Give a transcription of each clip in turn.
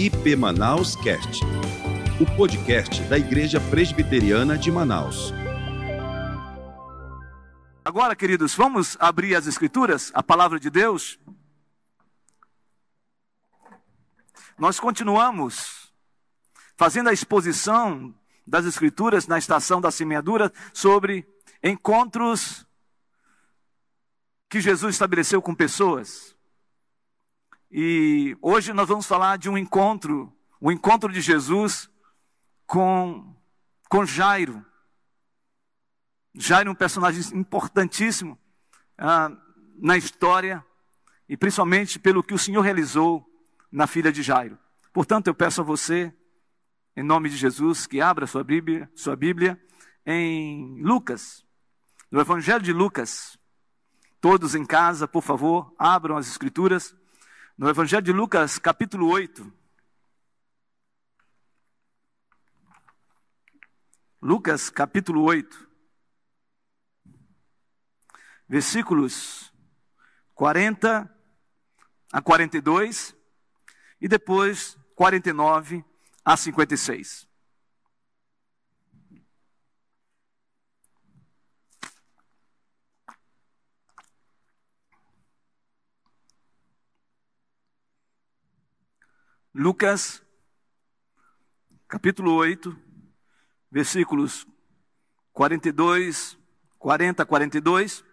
IP Manaus Cast, o podcast da Igreja Presbiteriana de Manaus. Agora, queridos, vamos abrir as Escrituras, a palavra de Deus. Nós continuamos fazendo a exposição das Escrituras na estação da semeadura sobre encontros que Jesus estabeleceu com pessoas. E hoje nós vamos falar de um encontro, o um encontro de Jesus com, com Jairo. Jairo é um personagem importantíssimo ah, na história e principalmente pelo que o Senhor realizou na filha de Jairo. Portanto, eu peço a você, em nome de Jesus, que abra sua Bíblia, sua Bíblia em Lucas, no Evangelho de Lucas. Todos em casa, por favor, abram as Escrituras no Evangelho de Lucas, capítulo 8. Lucas, capítulo 8. Versículos 40 a 42 e depois 49 a 56. Lucas, capítulo 8, versículos 42, 40, 42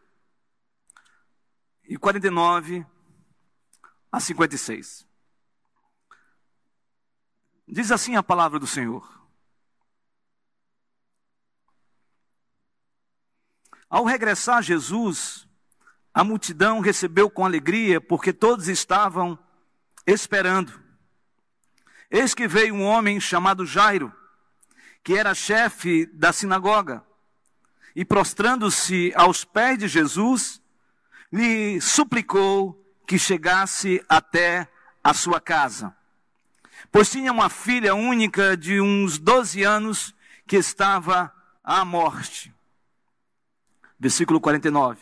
e 49 a 56. Diz assim a palavra do Senhor. Ao regressar Jesus, a multidão recebeu com alegria, porque todos estavam esperando. Eis que veio um homem chamado Jairo, que era chefe da sinagoga, e prostrando-se aos pés de Jesus, lhe suplicou que chegasse até a sua casa. Pois tinha uma filha única de uns 12 anos que estava à morte. Versículo 49.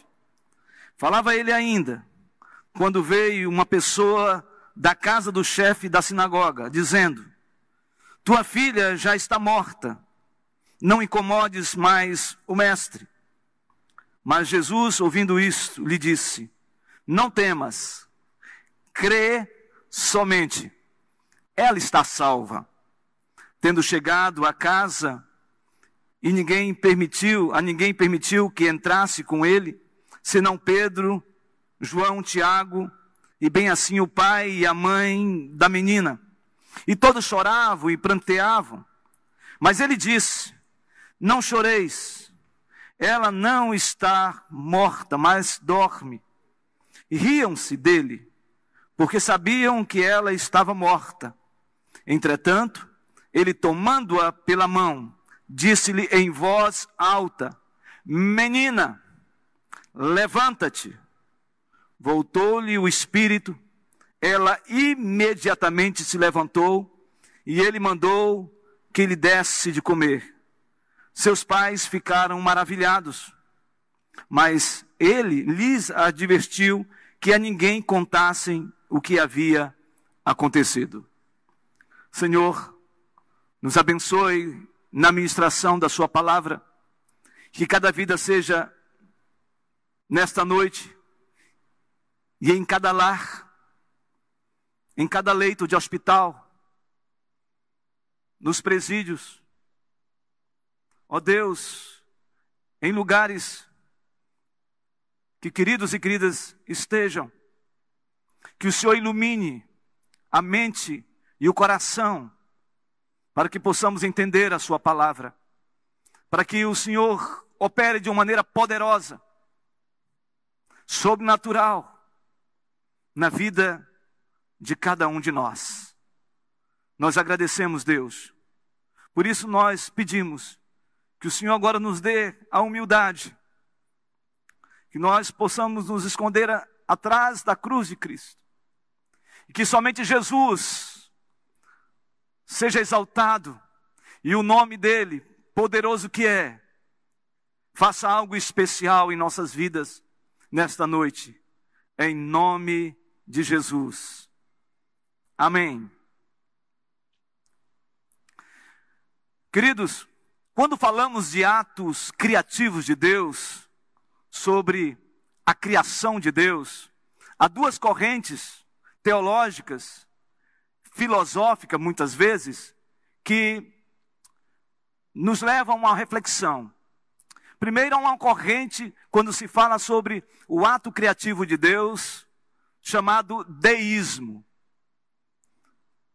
Falava ele ainda, quando veio uma pessoa da casa do chefe da sinagoga, dizendo: Tua filha já está morta, não incomodes mais o mestre. Mas Jesus, ouvindo isto, lhe disse: Não temas, crê somente, ela está salva. Tendo chegado à casa, e ninguém permitiu, a ninguém permitiu que entrasse com ele, senão Pedro, João, Tiago e bem assim o pai e a mãe da menina. E todos choravam e pranteavam. Mas ele disse: Não choreis, ela não está morta, mas dorme. Riam-se dele, porque sabiam que ela estava morta. Entretanto, ele tomando-a pela mão, disse-lhe em voz alta: Menina, levanta-te. Voltou-lhe o espírito, ela imediatamente se levantou e ele mandou que lhe desse de comer. Seus pais ficaram maravilhados, mas ele lhes advertiu que a ninguém contassem o que havia acontecido. Senhor, nos abençoe na ministração da Sua palavra, que cada vida seja, nesta noite, e em cada lar, em cada leito de hospital, nos presídios, ó Deus, em lugares que queridos e queridas estejam, que o Senhor ilumine a mente e o coração, para que possamos entender a Sua palavra, para que o Senhor opere de uma maneira poderosa, sobrenatural, na vida de cada um de nós. Nós agradecemos, Deus. Por isso nós pedimos que o Senhor agora nos dê a humildade, que nós possamos nos esconder atrás da cruz de Cristo, e que somente Jesus seja exaltado e o nome dele, poderoso que é, faça algo especial em nossas vidas nesta noite, em nome de de Jesus. Amém Queridos, quando falamos de atos criativos de Deus, sobre a criação de Deus, há duas correntes teológicas, filosóficas muitas vezes, que nos levam a uma reflexão. Primeiro, há uma corrente quando se fala sobre o ato criativo de Deus, chamado deísmo.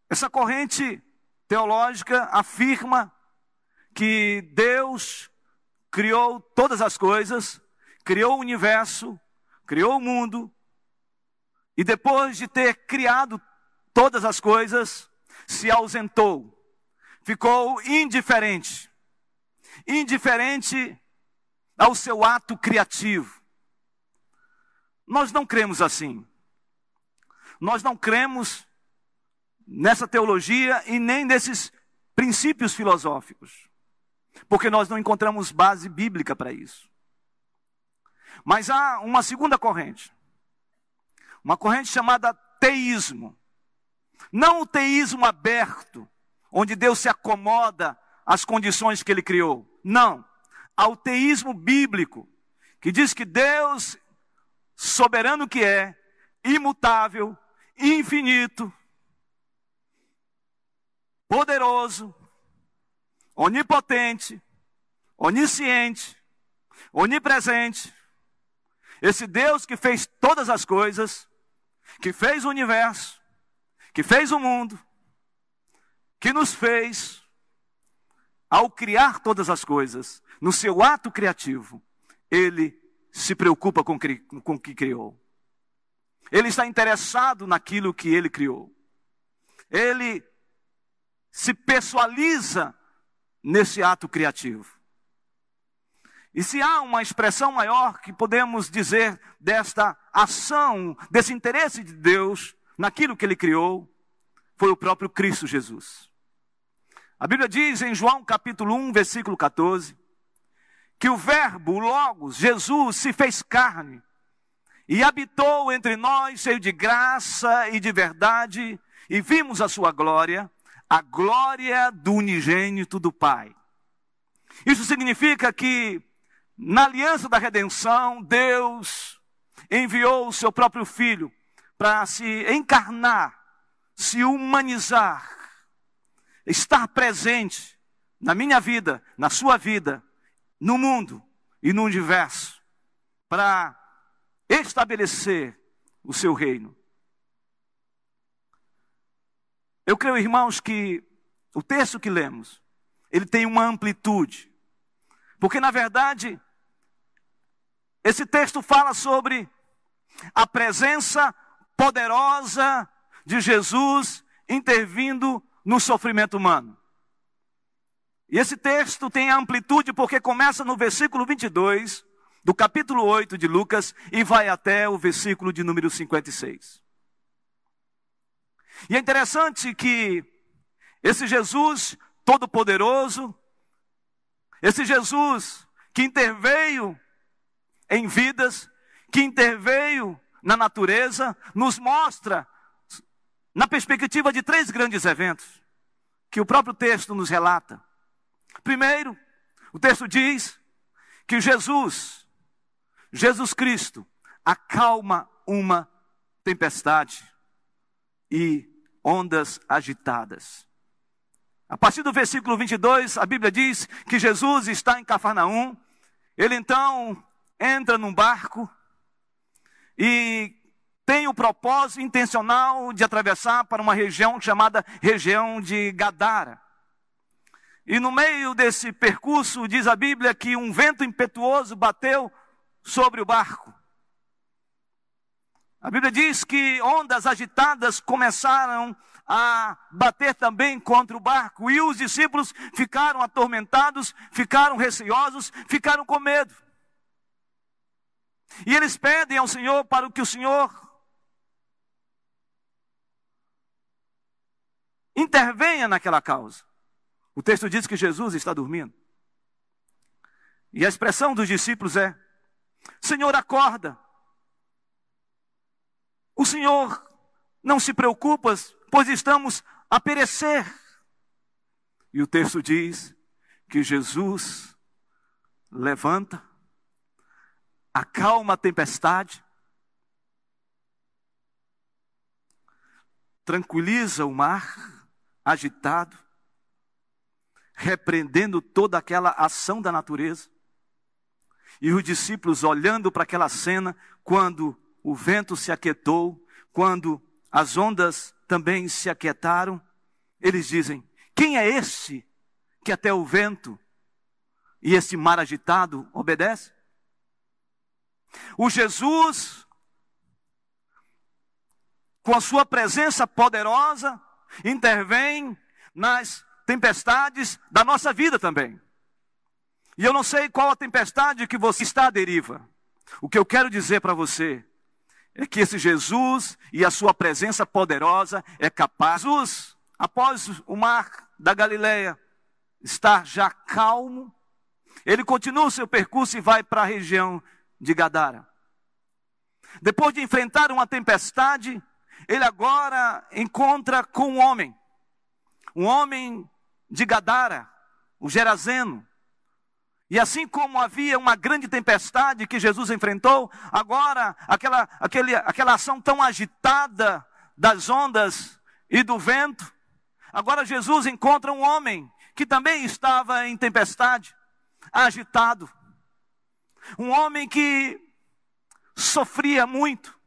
Essa corrente teológica afirma que Deus criou todas as coisas, criou o universo, criou o mundo, e depois de ter criado todas as coisas, se ausentou, ficou indiferente, indiferente ao seu ato criativo. Nós não cremos assim. Nós não cremos nessa teologia e nem nesses princípios filosóficos, porque nós não encontramos base bíblica para isso. Mas há uma segunda corrente, uma corrente chamada teísmo. Não o teísmo aberto, onde Deus se acomoda às condições que ele criou. Não. Ao teísmo bíblico, que diz que Deus, soberano que é, imutável, infinito, poderoso, onipotente, onisciente, onipresente. Esse Deus que fez todas as coisas, que fez o universo, que fez o mundo, que nos fez, ao criar todas as coisas, no seu ato criativo, ele se preocupa com, com o que criou. Ele está interessado naquilo que ele criou. Ele se pessoaliza nesse ato criativo. E se há uma expressão maior que podemos dizer desta ação, desse interesse de Deus naquilo que ele criou, foi o próprio Cristo Jesus. A Bíblia diz em João capítulo 1, versículo 14, que o Verbo, o Logos, Jesus, se fez carne e habitou entre nós, cheio de graça e de verdade, e vimos a sua glória, a glória do unigênito do Pai. Isso significa que, na aliança da redenção, Deus enviou o seu próprio Filho para se encarnar, se humanizar, estar presente na minha vida, na sua vida, no mundo e no universo, para estabelecer o seu reino. Eu creio, irmãos, que o texto que lemos, ele tem uma amplitude. Porque, na verdade, esse texto fala sobre a presença poderosa de Jesus intervindo no sofrimento humano. E esse texto tem amplitude porque começa no versículo 22 do capítulo 8 de Lucas e vai até o versículo de número 56. E é interessante que esse Jesus todo-poderoso, esse Jesus que interveio em vidas, que interveio na natureza, nos mostra, na perspectiva de três grandes eventos, que o próprio texto nos relata. Primeiro, o texto diz que Jesus, Jesus Cristo, acalma uma tempestade e ondas agitadas. A partir do versículo 22, a Bíblia diz que Jesus está em Cafarnaum. Ele então entra num barco e tem o propósito intencional de atravessar para uma região chamada região de Gadara. E no meio desse percurso, diz a Bíblia que um vento impetuoso bateu sobre o barco. A Bíblia diz que ondas agitadas começaram a bater também contra o barco, e os discípulos ficaram atormentados, ficaram receosos, ficaram com medo. E eles pedem ao Senhor para que o Senhor intervenha naquela causa. O texto diz que Jesus está dormindo. E a expressão dos discípulos é: Senhor, acorda. O Senhor não se preocupa, pois estamos a perecer. E o texto diz que Jesus levanta, acalma a tempestade, tranquiliza o mar agitado, repreendendo toda aquela ação da natureza. E os discípulos olhando para aquela cena, quando o vento se aquietou, quando as ondas também se aquietaram, eles dizem: Quem é este que até o vento e esse mar agitado obedece? O Jesus, com a sua presença poderosa, intervém nas tempestades da nossa vida também. E eu não sei qual a tempestade que você está à deriva. O que eu quero dizer para você é que esse Jesus e a sua presença poderosa é capaz. Jesus, após o mar da Galileia estar já calmo, ele continua o seu percurso e vai para a região de Gadara. Depois de enfrentar uma tempestade, ele agora encontra com um homem, um homem de Gadara, o Gerazeno. E assim como havia uma grande tempestade que Jesus enfrentou, agora aquela, aquele, aquela ação tão agitada das ondas e do vento, agora Jesus encontra um homem que também estava em tempestade, agitado. Um homem que sofria muito,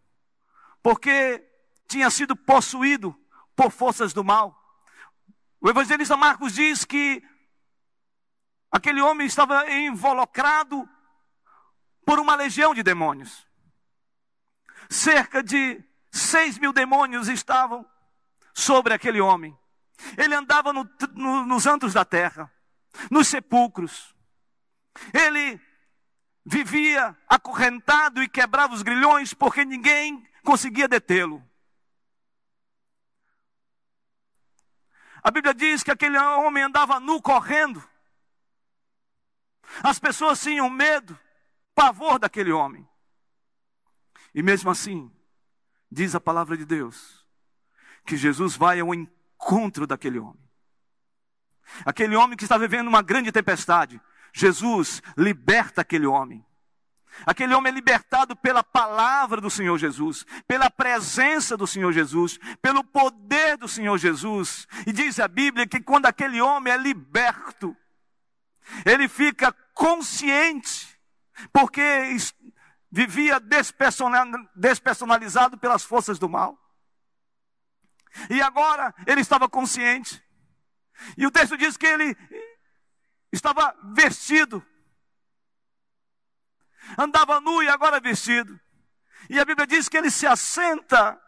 porque tinha sido possuído por forças do mal. O evangelista Marcos diz que aquele homem estava involucrado por uma legião de demônios. Cerca de seis mil demônios estavam sobre aquele homem. Ele andava no, no, nos antros da terra, nos sepulcros. Ele vivia acorrentado e quebrava os grilhões porque ninguém conseguia detê-lo. A Bíblia diz que aquele homem andava nu correndo. As pessoas tinham medo, pavor daquele homem. E mesmo assim, diz a palavra de Deus, que Jesus vai ao encontro daquele homem. Aquele homem que está vivendo uma grande tempestade. Jesus liberta aquele homem. Aquele homem é libertado pela palavra do Senhor Jesus, pela presença do Senhor Jesus, pelo poder do Senhor Jesus. E diz a Bíblia que quando aquele homem é liberto, ele fica consciente, porque vivia despersonalizado pelas forças do mal. E agora ele estava consciente. E o texto diz que ele estava vestido andava nu e agora vestido. E a Bíblia diz que ele se assenta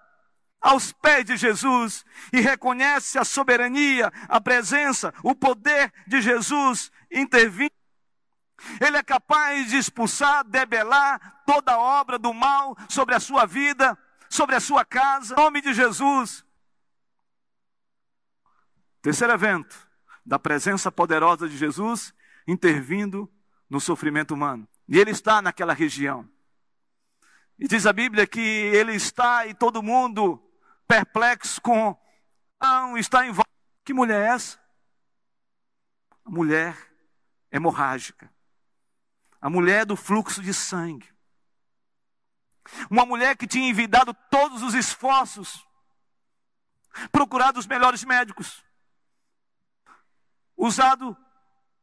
aos pés de Jesus e reconhece a soberania, a presença, o poder de Jesus intervindo. Ele é capaz de expulsar, debelar toda obra do mal sobre a sua vida, sobre a sua casa, em nome de Jesus. Terceiro evento, da presença poderosa de Jesus intervindo no sofrimento humano. E ele está naquela região. E diz a Bíblia que ele está e todo mundo perplexo com, ah, está em. Que mulher é essa? A mulher hemorrágica. A mulher do fluxo de sangue. Uma mulher que tinha envidado todos os esforços, procurado os melhores médicos, usado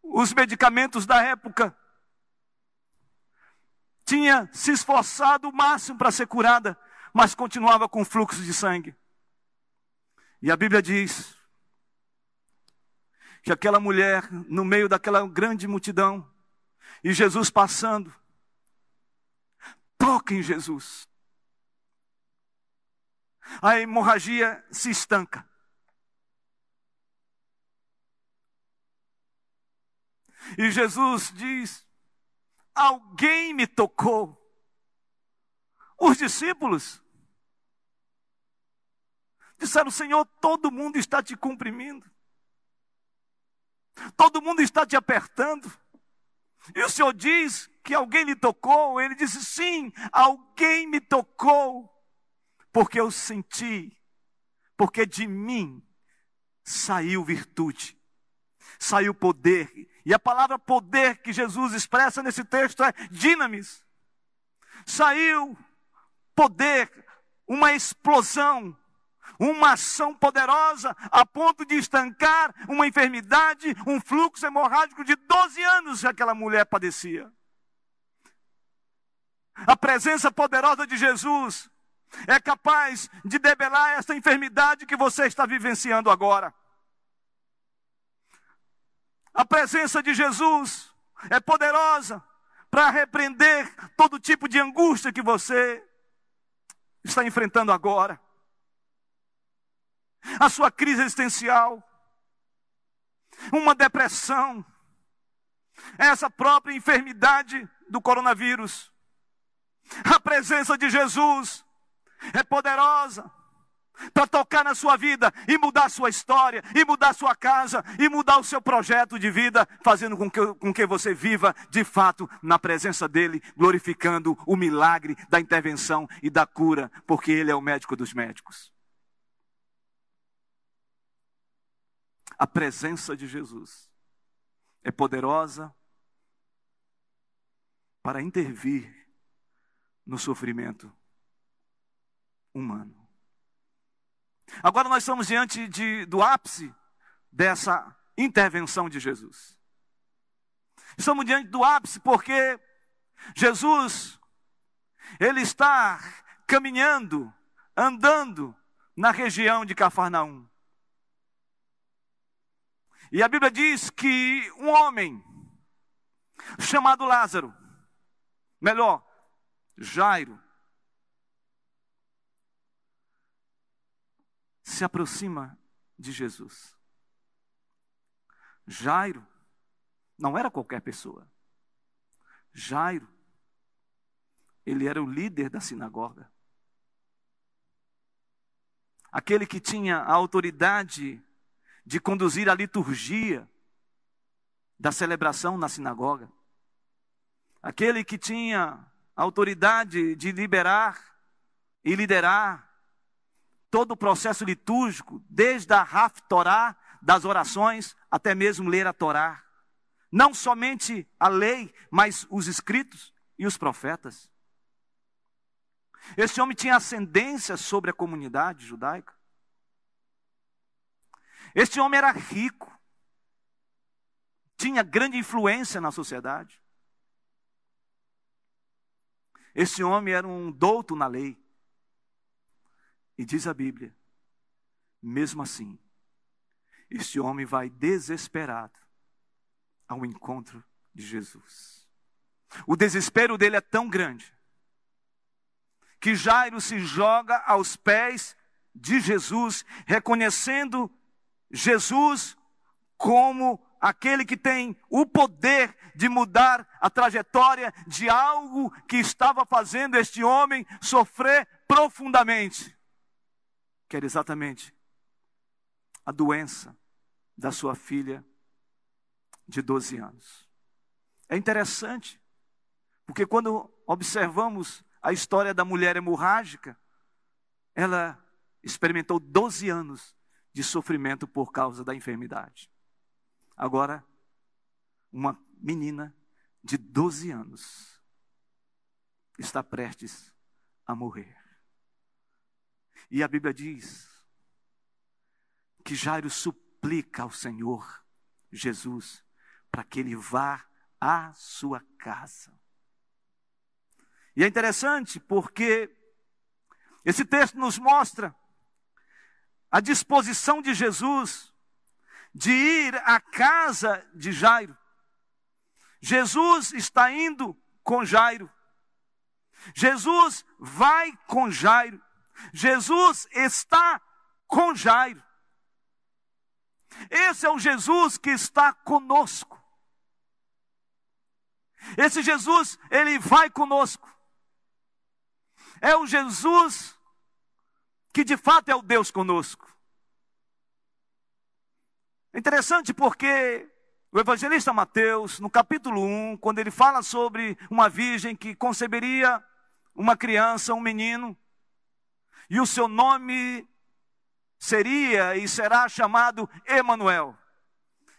os medicamentos da época, tinha se esforçado o máximo para ser curada, mas continuava com fluxo de sangue. E a Bíblia diz que aquela mulher, no meio daquela grande multidão, e Jesus passando, toca em Jesus. A hemorragia se estanca. E Jesus diz: Alguém me tocou. Os discípulos disseram: Senhor, todo mundo está te comprimindo, todo mundo está te apertando. E o Senhor diz que alguém lhe tocou. Ele disse: Sim, alguém me tocou, porque eu senti, porque de mim saiu virtude, saiu poder E a palavra poder que Jesus expressa nesse texto é dinamis. Saiu poder, uma explosão, uma ação poderosa a ponto de estancar uma enfermidade, um fluxo hemorrágico de 12 anos que aquela mulher padecia. A presença poderosa de Jesus é capaz de debelar essa enfermidade que você está vivenciando agora. A presença de Jesus é poderosa para repreender todo tipo de angústia que você está enfrentando agora. A sua crise existencial, uma depressão, essa própria enfermidade do coronavírus. A presença de Jesus é poderosa para tocar na sua vida e mudar a sua história, e mudar a sua casa, e mudar o seu projeto de vida, fazendo com que, com que você viva de fato na presença dEle, glorificando o milagre da intervenção e da cura, porque Ele é o médico dos médicos. A presença de Jesus é poderosa para intervir no sofrimento humano. Agora nós estamos diante de, do ápice dessa intervenção de Jesus. Estamos diante do ápice porque Jesus, ele está caminhando, andando na região de Cafarnaum. E a Bíblia diz que um homem chamado Lázaro, melhor, Jairo, se aproxima de Jesus. Jairo não era qualquer pessoa. Jairo, ele era o líder da sinagoga. Aquele que tinha a autoridade de conduzir a liturgia da celebração na sinagoga. Aquele que tinha autoridade de liberar e liderar todo o processo litúrgico, desde a Torá, das orações, até mesmo ler a Torá. Não somente a lei, mas os escritos e os profetas. Esse homem tinha ascendência sobre a comunidade judaica. Este homem era rico, tinha grande influência na sociedade. Esse homem era um douto na lei. E diz a Bíblia, mesmo assim, este homem vai desesperado ao encontro de Jesus. O desespero dele é tão grande que Jairo se joga aos pés de Jesus, reconhecendo Jesus como aquele que tem o poder de mudar a trajetória de algo que estava fazendo este homem sofrer profundamente que era exatamente a doença da sua filha de 12 anos. É interessante, porque quando observamos a história da mulher hemorrágica, ela experimentou 12 anos de sofrimento por causa da enfermidade. Agora, uma menina de 12 anos está prestes a morrer. E a Bíblia diz que Jairo suplica ao Senhor Jesus para que ele vá à sua casa. E é interessante porque esse texto nos mostra a disposição de Jesus de ir à casa de Jairo. Jesus está indo com Jairo. Jesus vai com Jairo. Jesus está com Jairo. Esse é o Jesus que está conosco. Esse Jesus, ele vai conosco. É o Jesus que de fato é o Deus conosco. É interessante porque o evangelista Mateus, no capítulo 1, quando ele fala sobre uma virgem que conceberia uma criança, um menino, e o seu nome seria e será chamado Emanuel.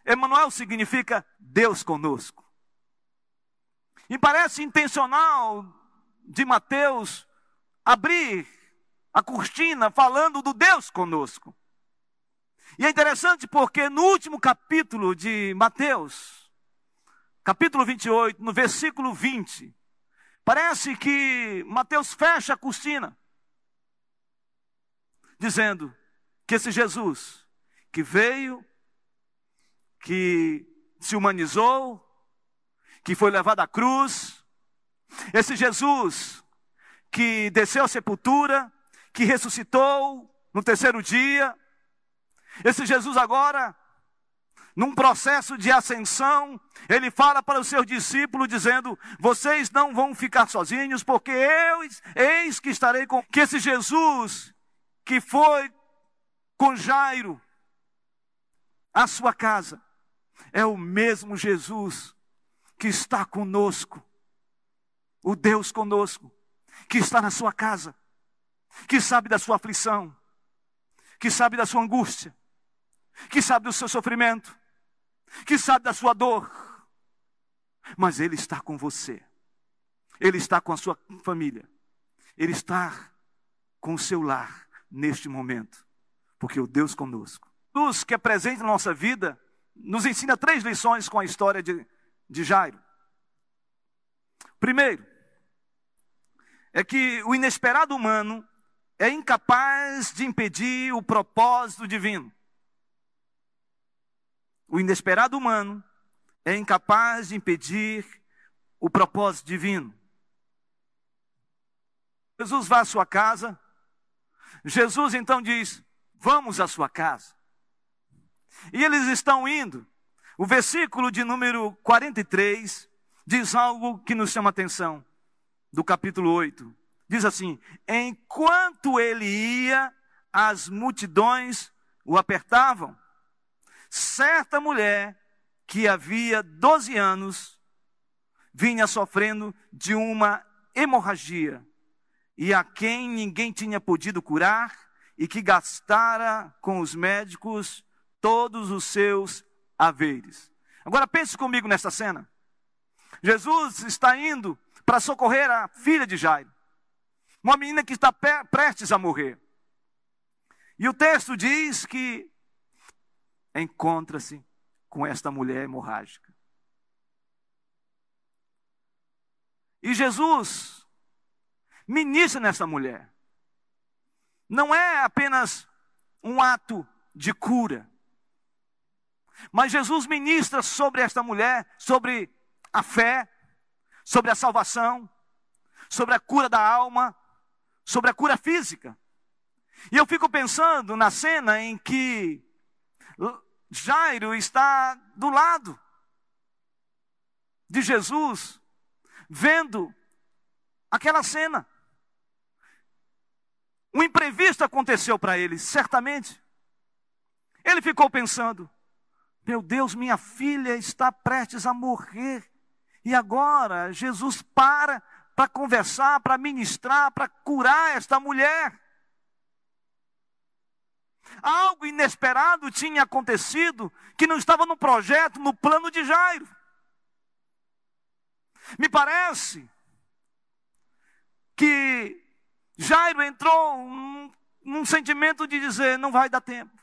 Emanuel significa Deus conosco. E parece intencional de Mateus abrir a cortina falando do Deus conosco. E é interessante porque no último capítulo de Mateus, capítulo 28, no versículo 20, parece que Mateus fecha a cortina, dizendo que esse Jesus que veio, que se humanizou, que foi levado à cruz, esse Jesus que desceu à sepultura, que ressuscitou no terceiro dia, esse Jesus agora, num processo de ascensão, ele fala para os seus discípulos dizendo: "Vocês não vão ficar sozinhos, porque eu eis que estarei com que esse Jesus que foi com Jairo à sua casa é o mesmo Jesus que está conosco, o Deus conosco, que está na sua casa, que sabe da sua aflição, que sabe da sua angústia, que sabe do seu sofrimento, que sabe da sua dor, mas Ele está com você, Ele está com a sua família, Ele está com o seu lar neste momento, porque o Deus conosco, Deus que é presente na nossa vida, nos ensina três lições com a história de, de Jairo. Primeiro, é que o inesperado humano é incapaz de impedir o propósito divino. O inesperado humano é incapaz de impedir o propósito divino. Jesus vai à sua casa. Jesus então diz: Vamos à sua casa. E eles estão indo. O versículo de número 43 diz algo que nos chama atenção, do capítulo 8. Diz assim: Enquanto ele ia, as multidões o apertavam certa mulher que havia 12 anos vinha sofrendo de uma hemorragia e a quem ninguém tinha podido curar e que gastara com os médicos todos os seus haveres. Agora pense comigo nessa cena. Jesus está indo para socorrer a filha de Jairo, uma menina que está prestes a morrer. E o texto diz que encontra-se com esta mulher hemorrágica. E Jesus ministra nessa mulher. Não é apenas um ato de cura, mas Jesus ministra sobre esta mulher, sobre a fé, sobre a salvação, sobre a cura da alma, sobre a cura física. E eu fico pensando na cena em que Jairo está do lado de Jesus, vendo aquela cena. Um imprevisto aconteceu para ele, certamente. Ele ficou pensando: meu Deus, minha filha está prestes a morrer. E agora Jesus para para conversar, para ministrar, para curar esta mulher. Algo inesperado tinha acontecido que não estava no projeto, no plano de Jairo. Me parece que Jairo entrou num, num sentimento de dizer: não vai dar tempo.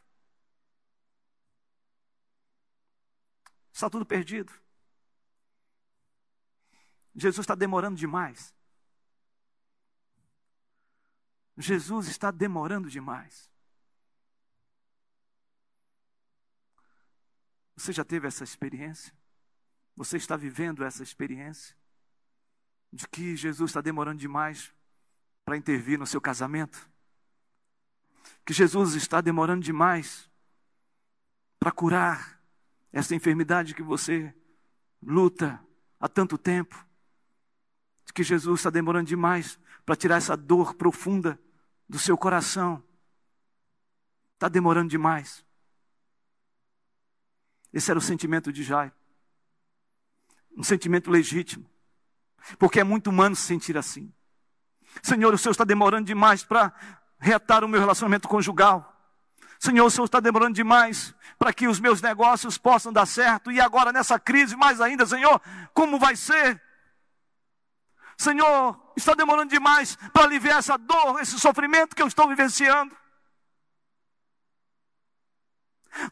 Está tudo perdido. Jesus está demorando demais. Jesus está demorando demais. Você já teve essa experiência? Você está vivendo essa experiência? De que Jesus está demorando demais para intervir no seu casamento? Que Jesus está demorando demais para curar essa enfermidade que você luta há tanto tempo? De que Jesus está demorando demais para tirar essa dor profunda do seu coração? Está demorando demais. Esse era o sentimento de Jairo. Um sentimento legítimo. Porque é muito humano se sentir assim. Senhor, o Senhor está demorando demais para reatar o meu relacionamento conjugal. Senhor, o Senhor está demorando demais para que os meus negócios possam dar certo. E agora nessa crise, mais ainda, Senhor, como vai ser? Senhor, está demorando demais para aliviar essa dor, esse sofrimento que eu estou vivenciando.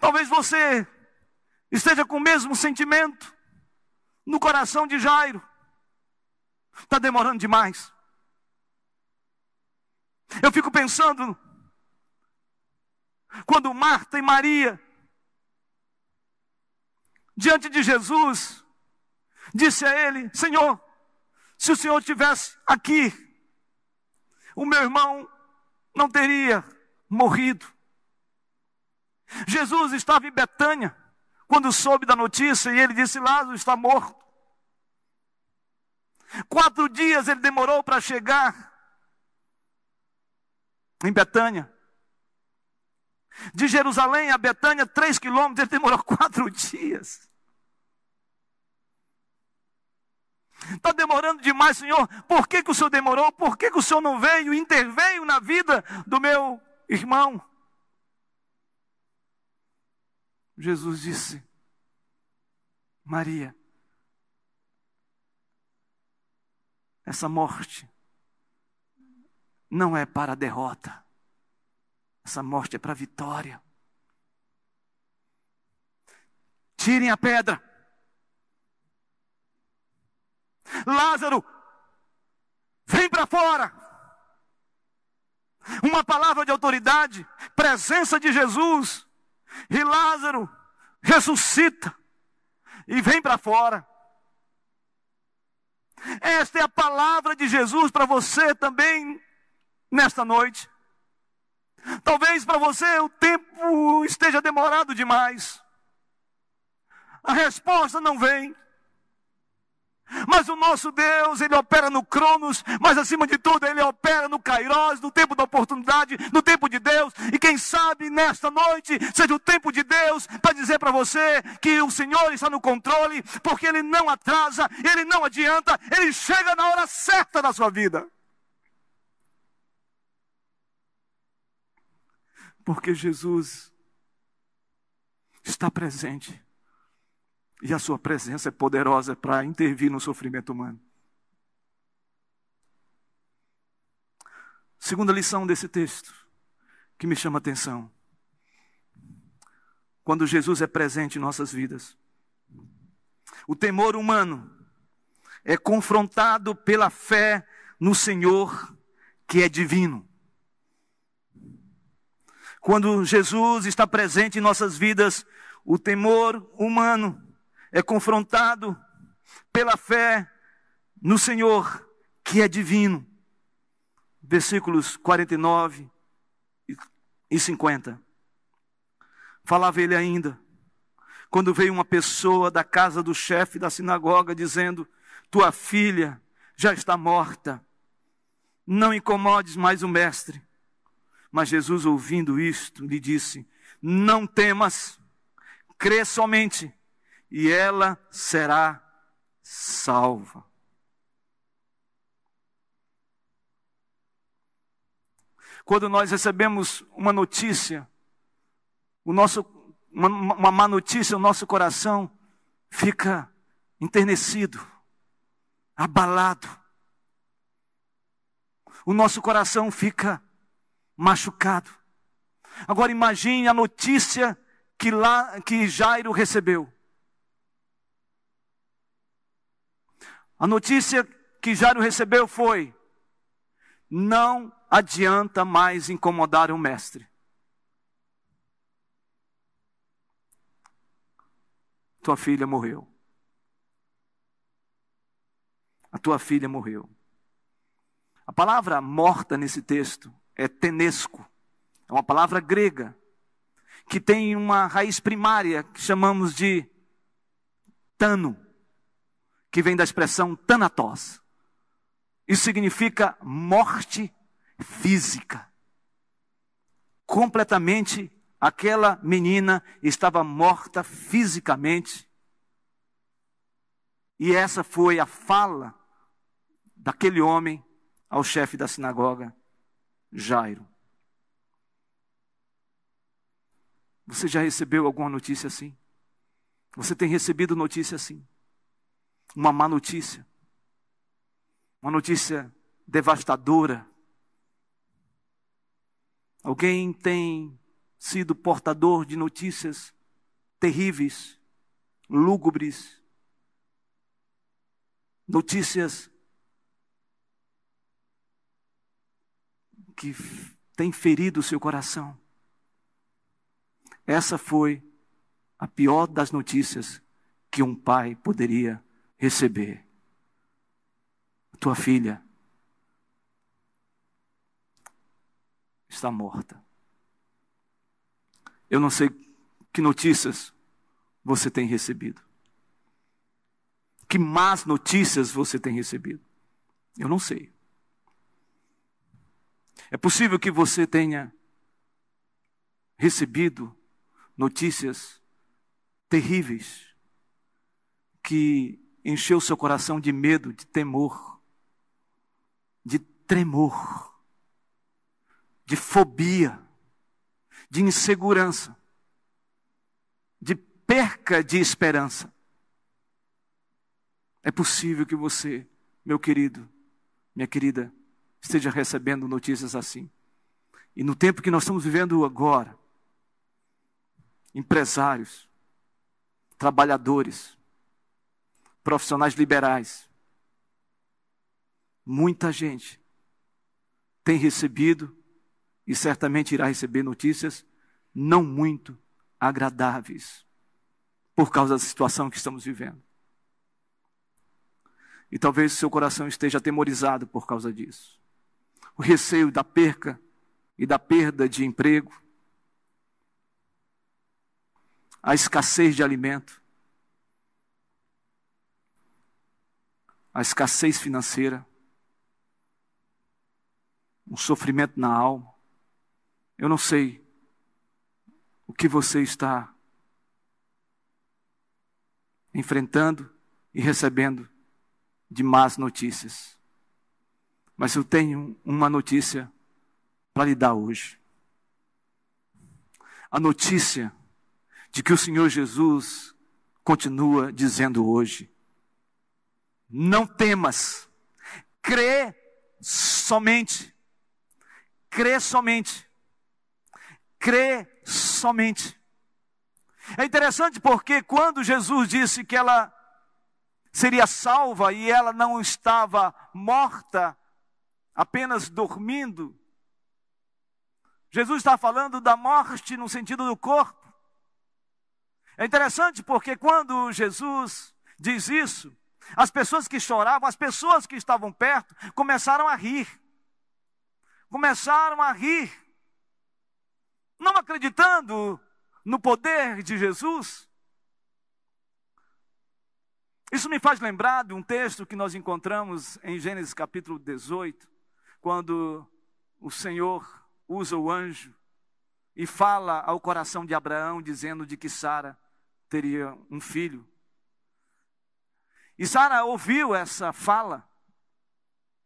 Talvez você esteja com o mesmo sentimento no coração de Jairo. Está demorando demais. Eu fico pensando, quando Marta e Maria, diante de Jesus, disse a ele: Senhor, se o Senhor estivesse aqui, o meu irmão não teria morrido. Jesus estava em Betânia quando soube da notícia e ele disse: Lázaro está morto. Quatro dias ele demorou para chegar em Betânia. De Jerusalém a Betânia, três quilômetros, ele demorou quatro dias. Está demorando demais, Senhor. Por que, que o Senhor demorou? Por que, que o Senhor não veio, interveio na vida do meu irmão? Jesus disse: Maria, essa morte não é para a derrota, essa morte é para a vitória. Tirem a pedra. Lázaro, vem para fora. Uma palavra de autoridade, presença de Jesus. E Lázaro ressuscita e vem para fora. Esta é a palavra de Jesus para você também nesta noite. Talvez para você o tempo esteja demorado demais. A resposta não vem. Mas o nosso Deus, Ele opera no Cronos, mas acima de tudo, Ele opera no Kairos, no tempo da oportunidade, no tempo de Deus. E quem sabe nesta noite seja o tempo de Deus para dizer para você que o Senhor está no controle, porque Ele não atrasa, Ele não adianta, Ele chega na hora certa da sua vida. Porque Jesus está presente e a sua presença é poderosa para intervir no sofrimento humano. Segunda lição desse texto, que me chama a atenção. Quando Jesus é presente em nossas vidas, o temor humano é confrontado pela fé no Senhor, que é divino. Quando Jesus está presente em nossas vidas, o temor humano é confrontado pela fé no Senhor, que é divino. Versículos 49 e 50. Falava ele ainda, quando veio uma pessoa da casa do chefe da sinagoga dizendo: Tua filha já está morta, não incomodes mais o mestre. Mas Jesus, ouvindo isto, lhe disse: Não temas, crê somente e ela será salva. Quando nós recebemos uma notícia, o nosso, uma, uma má notícia, o nosso coração fica enternecido, abalado. O nosso coração fica machucado. Agora imagine a notícia que lá que Jairo recebeu. A notícia que Jairo recebeu foi: não adianta mais incomodar o mestre. Tua filha morreu. A tua filha morreu. A palavra morta nesse texto é tenesco. É uma palavra grega que tem uma raiz primária que chamamos de tano que vem da expressão tanatos. Isso significa morte física. Completamente, aquela menina estava morta fisicamente. E essa foi a fala daquele homem ao chefe da sinagoga, Jairo. Você já recebeu alguma notícia assim? Você tem recebido notícia assim? Uma má notícia? Uma notícia devastadora? Alguém tem sido portador de notícias terríveis, lúgubres, notícias que têm ferido o seu coração. Essa foi a pior das notícias que um pai poderia receber. Tua filha está morta. Eu não sei que notícias você tem recebido. Que más notícias você tem recebido. Eu não sei. É possível que você tenha recebido notícias terríveis que encheu seu coração de medo, de temor, de tremor, de fobia, de insegurança, de perca de esperança. É possível que você, meu querido, minha querida, esteja recebendo notícias assim. E no tempo que nós estamos vivendo agora, empresários, trabalhadores, profissionais liberais, muita gente tem recebido e certamente irá receber notícias não muito agradáveis por causa da situação que estamos vivendo. E talvez seu coração esteja atemorizado por causa disso. O receio da perca e da perda de emprego, a escassez de alimento, a escassez financeira, um sofrimento na alma. Eu não sei o que você está enfrentando e recebendo de más notícias. Mas eu tenho uma notícia para lhe dar hoje. A notícia de que o Senhor Jesus continua dizendo hoje: não temas, crê somente, crê somente, crê somente. É interessante porque quando Jesus disse que ela seria salva e ela não estava morta, apenas dormindo, Jesus está falando da morte no sentido do corpo. É interessante porque quando Jesus diz isso, as pessoas que choravam, as pessoas que estavam perto, começaram a rir. Começaram a rir. Não acreditando no poder de Jesus. Isso me faz lembrar de um texto que nós encontramos em Gênesis capítulo 18, quando o Senhor usa o anjo e fala ao coração de Abraão, dizendo de que Sara teria um filho. E Sara ouviu essa fala.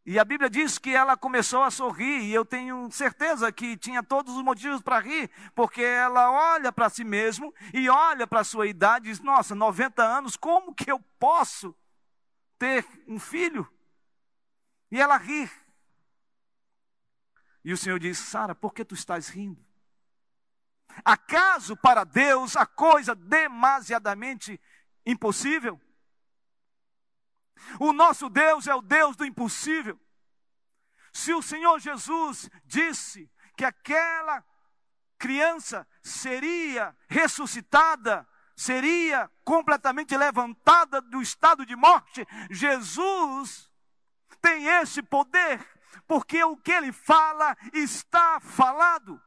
E a Bíblia diz que ela começou a sorrir, e eu tenho certeza que tinha todos os motivos para rir, porque ela olha para si mesmo e olha para a sua idade e diz: Nossa, 90 anos, como que eu posso ter um filho? E ela ri. E o Senhor diz: Sara, por que tu estás rindo? Acaso para Deus a coisa demasiadamente impossível? O nosso Deus é o Deus do impossível. Se o Senhor Jesus disse que aquela criança seria ressuscitada, seria completamente levantada do estado de morte, Jesus tem esse poder, porque o que ele fala está falado.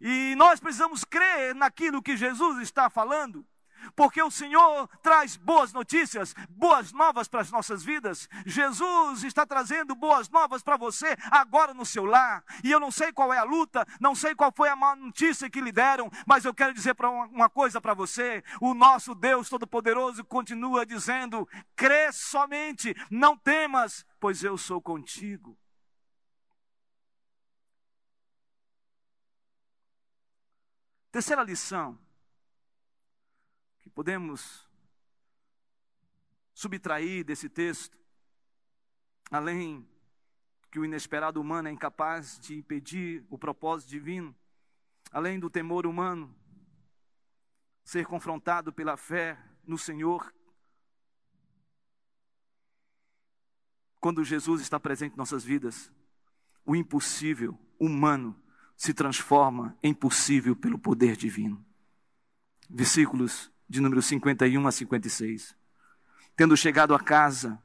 E nós precisamos crer naquilo que Jesus está falando. Porque o Senhor traz boas notícias, boas novas para as nossas vidas. Jesus está trazendo boas novas para você agora no seu lar. E eu não sei qual é a luta, não sei qual foi a má notícia que lhe deram, mas eu quero dizer uma, coisa para você: o nosso Deus Todo-Poderoso continua dizendo: crê somente, não temas, pois eu sou contigo. Terceira lição podemos subtrair desse texto, além que o inesperado humano é incapaz de impedir o propósito divino, além do temor humano ser confrontado pela fé no Senhor, quando Jesus está presente em nossas vidas, o impossível humano se transforma em possível pelo poder divino. Versículos de número 51 a 56. Tendo chegado a casa,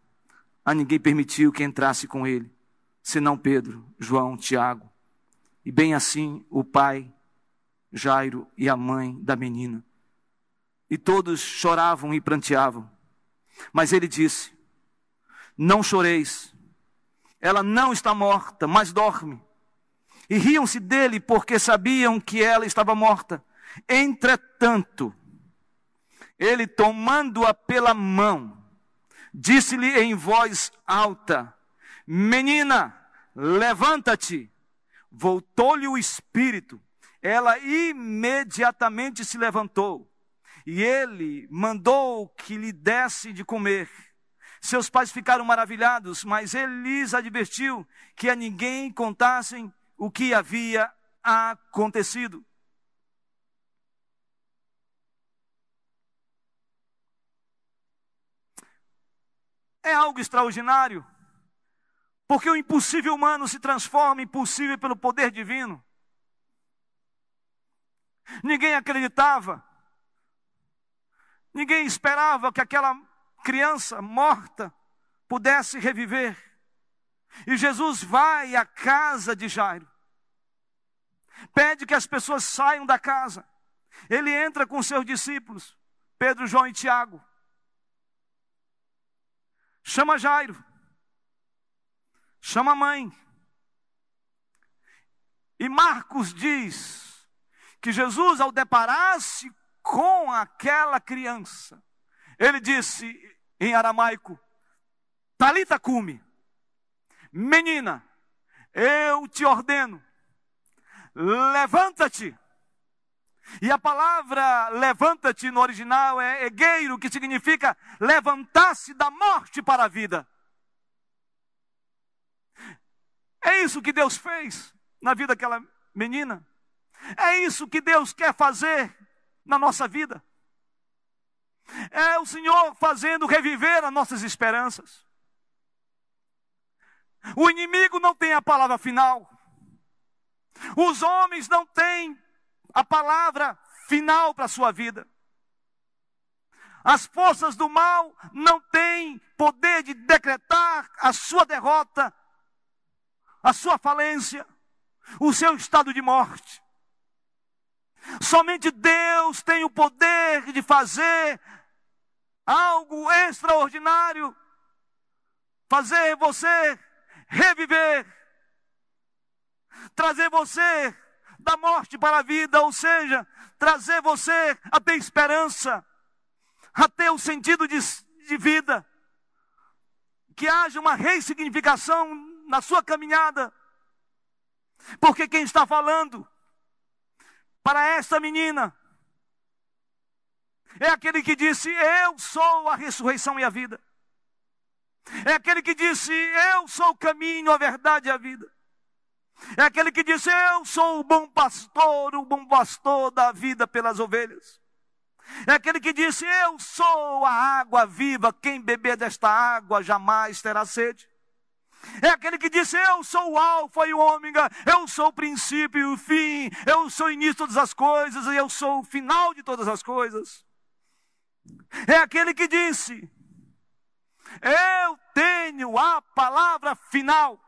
a ninguém permitiu que entrasse com ele, senão Pedro, João, Tiago, e bem assim o pai, Jairo e a mãe da menina. E todos choravam e pranteavam. Mas ele disse: Não choreis, ela não está morta, mas dorme. E riam-se dele porque sabiam que ela estava morta. Entretanto, ele tomando-a pela mão, disse-lhe em voz alta: Menina, levanta-te. Voltou-lhe o espírito. Ela imediatamente se levantou. E ele mandou que lhe desse de comer. Seus pais ficaram maravilhados, mas ele lhes advertiu que a ninguém contassem o que havia acontecido. É algo extraordinário. Porque o impossível humano se transforma em possível pelo poder divino. Ninguém acreditava, ninguém esperava que aquela criança morta pudesse reviver. E Jesus vai à casa de Jairo, pede que as pessoas saiam da casa. Ele entra com seus discípulos, Pedro, João e Tiago. Chama Jairo. Chama a mãe. E Marcos diz que Jesus, ao deparar-se com aquela criança, ele disse em aramaico: Talita cume, menina, eu te ordeno, levanta-te. E a palavra levanta-te no original é egueiro, que significa levantar-se da morte para a vida. É isso que Deus fez na vida daquela menina. É isso que Deus quer fazer na nossa vida. É o Senhor fazendo reviver as nossas esperanças. O inimigo não tem a palavra final. Os homens não têm a palavra final para a sua vida. As forças do mal não têm poder de decretar a sua derrota, a sua falência, o seu estado de morte. Somente Deus tem o poder de fazer algo extraordinário, fazer você reviver, trazer você da morte para a vida, ou seja, trazer você a ter esperança, a ter o sentido de, de vida, que haja uma ressignificação na sua caminhada, porque quem está falando para esta menina é aquele que disse: Eu sou a ressurreição e a vida. É aquele que disse: Eu sou o caminho, a verdade e a vida. É aquele que diz: Eu sou o bom pastor, o bom pastor da vida pelas ovelhas. É aquele que disse: Eu sou a água viva, quem beber desta água jamais terá sede. É aquele que disse: Eu sou o Alfa e o Ômega, eu sou o princípio e o fim, eu sou o início de todas as coisas e eu sou o final de todas as coisas. É aquele que disse: Eu tenho a palavra final.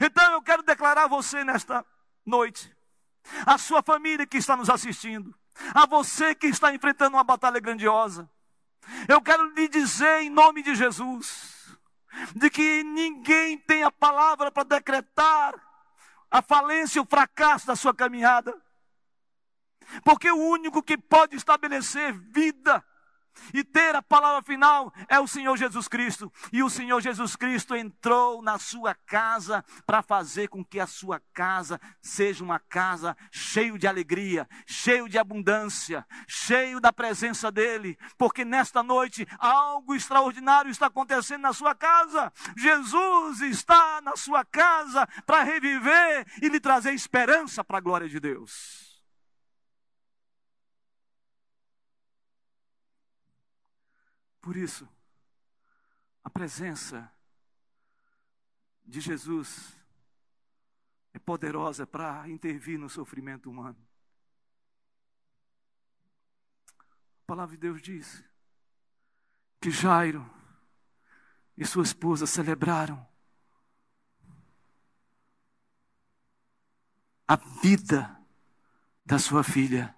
Então eu quero declarar a você nesta noite, a sua família que está nos assistindo, a você que está enfrentando uma batalha grandiosa, eu quero lhe dizer em nome de Jesus, de que ninguém tem a palavra para decretar a falência e o fracasso da sua caminhada, porque o único que pode estabelecer vida e ter a palavra final é o Senhor Jesus Cristo. E o Senhor Jesus Cristo entrou na sua casa para fazer com que a sua casa seja uma casa cheio de alegria, cheio de abundância, cheio da presença dele, porque nesta noite algo extraordinário está acontecendo na sua casa. Jesus está na sua casa para reviver e lhe trazer esperança para a glória de Deus. Por isso, a presença de Jesus é poderosa para intervir no sofrimento humano. A palavra de Deus diz que Jairo e sua esposa celebraram a vida da sua filha.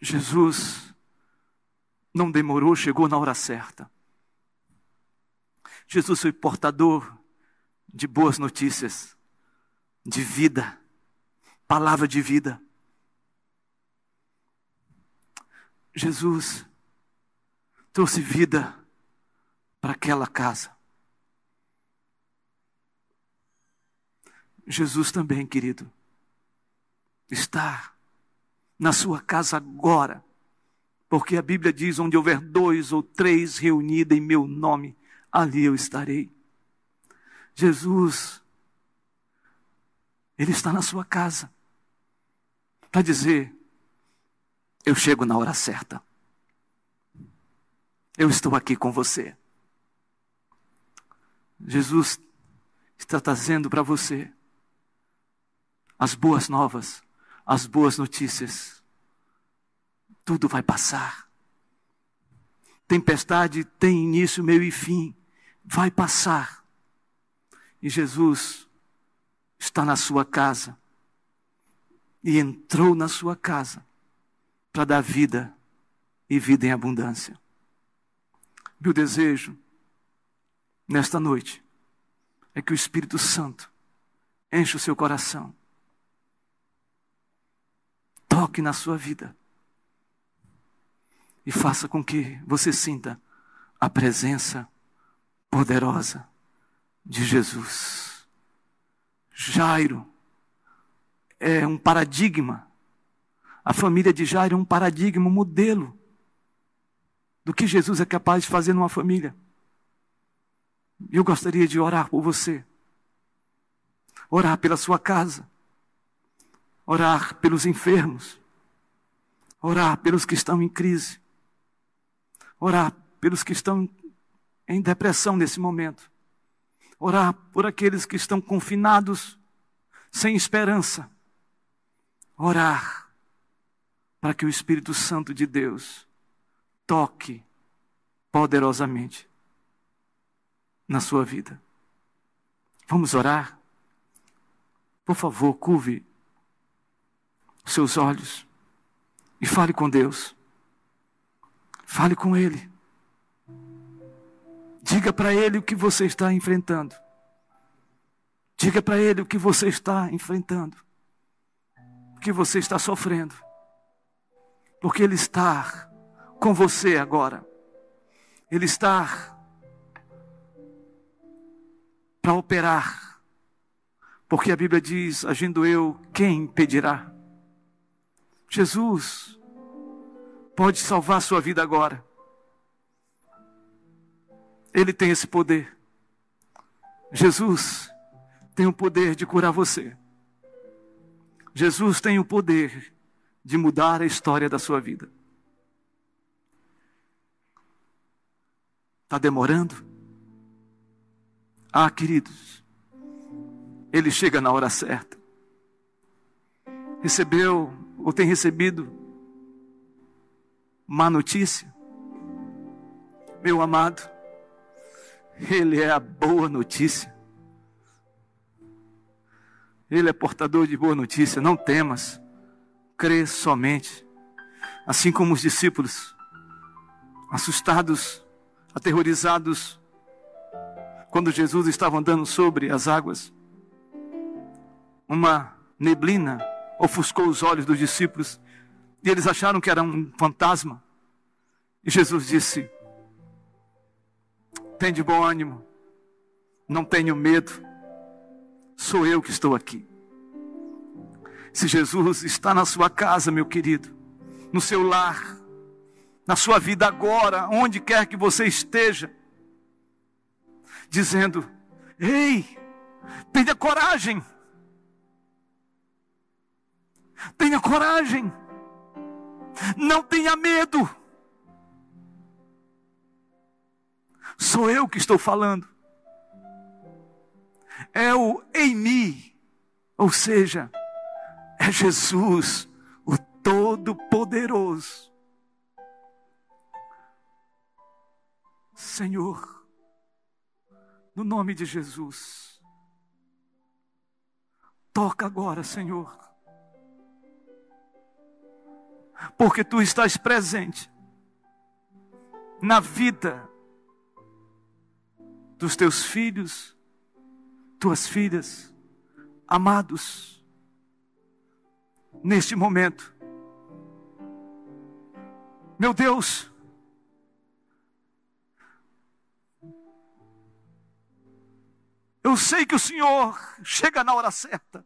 Jesus não demorou, chegou na hora certa. Jesus foi portador de boas notícias, de vida, palavra de vida. Jesus trouxe vida para aquela casa. Jesus também, querido, está na sua casa agora porque a Bíblia diz: onde houver dois ou três reunidos em meu nome, ali eu estarei. Jesus, Ele está na sua casa para dizer: eu chego na hora certa. Eu estou aqui com você. Jesus está trazendo para você as boas novas, as boas notícias tudo vai passar. Tempestade tem início, meio e fim, vai passar. E Jesus está na sua casa e entrou na sua casa para dar vida e vida em abundância. Meu desejo nesta noite é que o Espírito Santo enche o seu coração, toque na sua vida e faça com que você sinta a presença poderosa de Jesus. Jairo é um paradigma. A família de Jairo é um paradigma, um modelo do que Jesus é capaz de fazer numa família. Eu gostaria de orar por você, orar pela sua casa, orar pelos enfermos, orar pelos que estão em crise, Orar pelos que estão em depressão nesse momento. Orar por aqueles que estão confinados, sem esperança. Orar para que o Espírito Santo de Deus toque poderosamente na sua vida. Vamos orar? Por favor, curve seus olhos e fale com Deus. Fale com Ele. Diga para Ele o que você está enfrentando. Diga para Ele o que você está enfrentando. O que você está sofrendo. Porque Ele está com você agora. Ele está para operar. Porque a Bíblia diz: agindo eu, quem impedirá? Jesus pode salvar a sua vida agora. Ele tem esse poder. Jesus tem o poder de curar você. Jesus tem o poder de mudar a história da sua vida. Está demorando? Ah, queridos, ele chega na hora certa. Recebeu ou tem recebido má notícia? Meu amado, Ele é a boa notícia. Ele é portador de boa notícia. Não temas, crê somente. Assim como os discípulos, assustados, aterrorizados, quando Jesus estava andando sobre as águas, uma neblina ofuscou os olhos dos discípulos E eles acharam que era um fantasma. E Jesus disse: Tem de bom ânimo, não tenho medo, sou eu que estou aqui. Se Jesus está na sua casa, meu querido, no seu lar, na sua vida agora, onde quer que você esteja, dizendo: Ei, tenha coragem, tenha coragem, não tenha medo. Sou eu que estou falando. É o em mim, ou seja, é Jesus, o Todo-Poderoso. Senhor, no nome de Jesus, toca agora, Senhor, porque tu estás presente na vida dos teus filhos, tuas filhas, amados, neste momento. Meu Deus, eu sei que o Senhor chega na hora certa.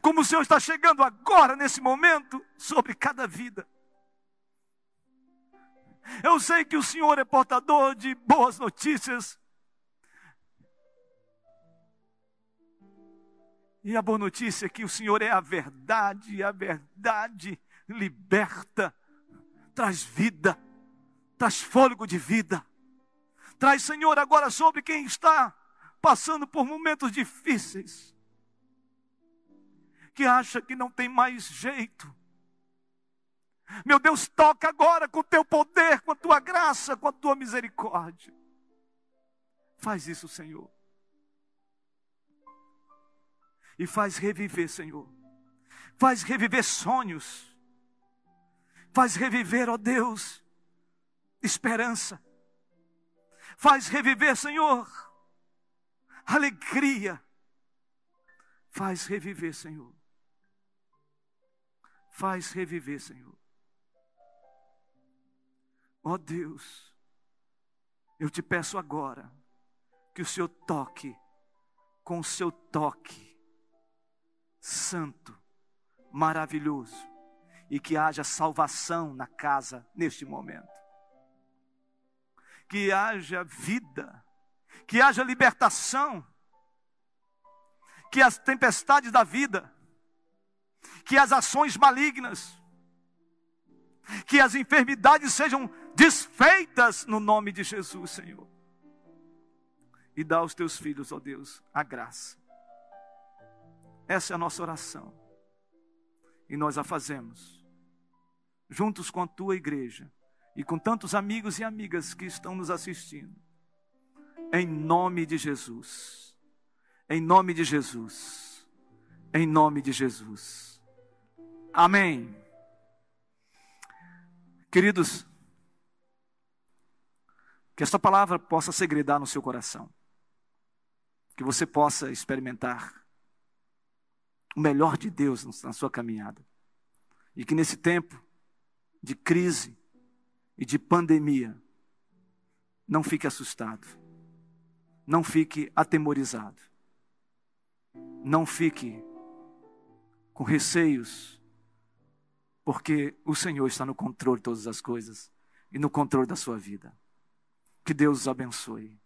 Como o Senhor está chegando agora, nesse momento, sobre cada vida. Eu sei que o Senhor é portador de boas notícias. E a boa notícia é que o Senhor é a verdade, e a verdade liberta, traz vida, traz fôlego de vida. Traz, Senhor, agora sobre quem está passando por momentos difíceis, que acha que não tem mais jeito, meu Deus, toca agora com o teu poder, com a tua graça, com a tua misericórdia. Faz isso, Senhor. E faz reviver, Senhor. Faz reviver sonhos. Faz reviver, ó Deus, esperança. Faz reviver, Senhor, alegria. Faz reviver, Senhor. Faz reviver, Senhor. Ó oh Deus, eu te peço agora que o Senhor toque com o seu toque santo, maravilhoso, e que haja salvação na casa neste momento. Que haja vida, que haja libertação, que as tempestades da vida, que as ações malignas, que as enfermidades sejam desfeitas no nome de Jesus, Senhor. E dá aos teus filhos, ó Deus, a graça. Essa é a nossa oração. E nós a fazemos, juntos com a tua igreja e com tantos amigos e amigas que estão nos assistindo. Em nome de Jesus. Em nome de Jesus. Em nome de Jesus. Amém. Queridos, que esta palavra possa segredar no seu coração. Que você possa experimentar o melhor de Deus na sua caminhada. E que nesse tempo de crise e de pandemia, não fique assustado. Não fique atemorizado. Não fique com receios porque o Senhor está no controle de todas as coisas e no controle da sua vida. Que Deus os abençoe.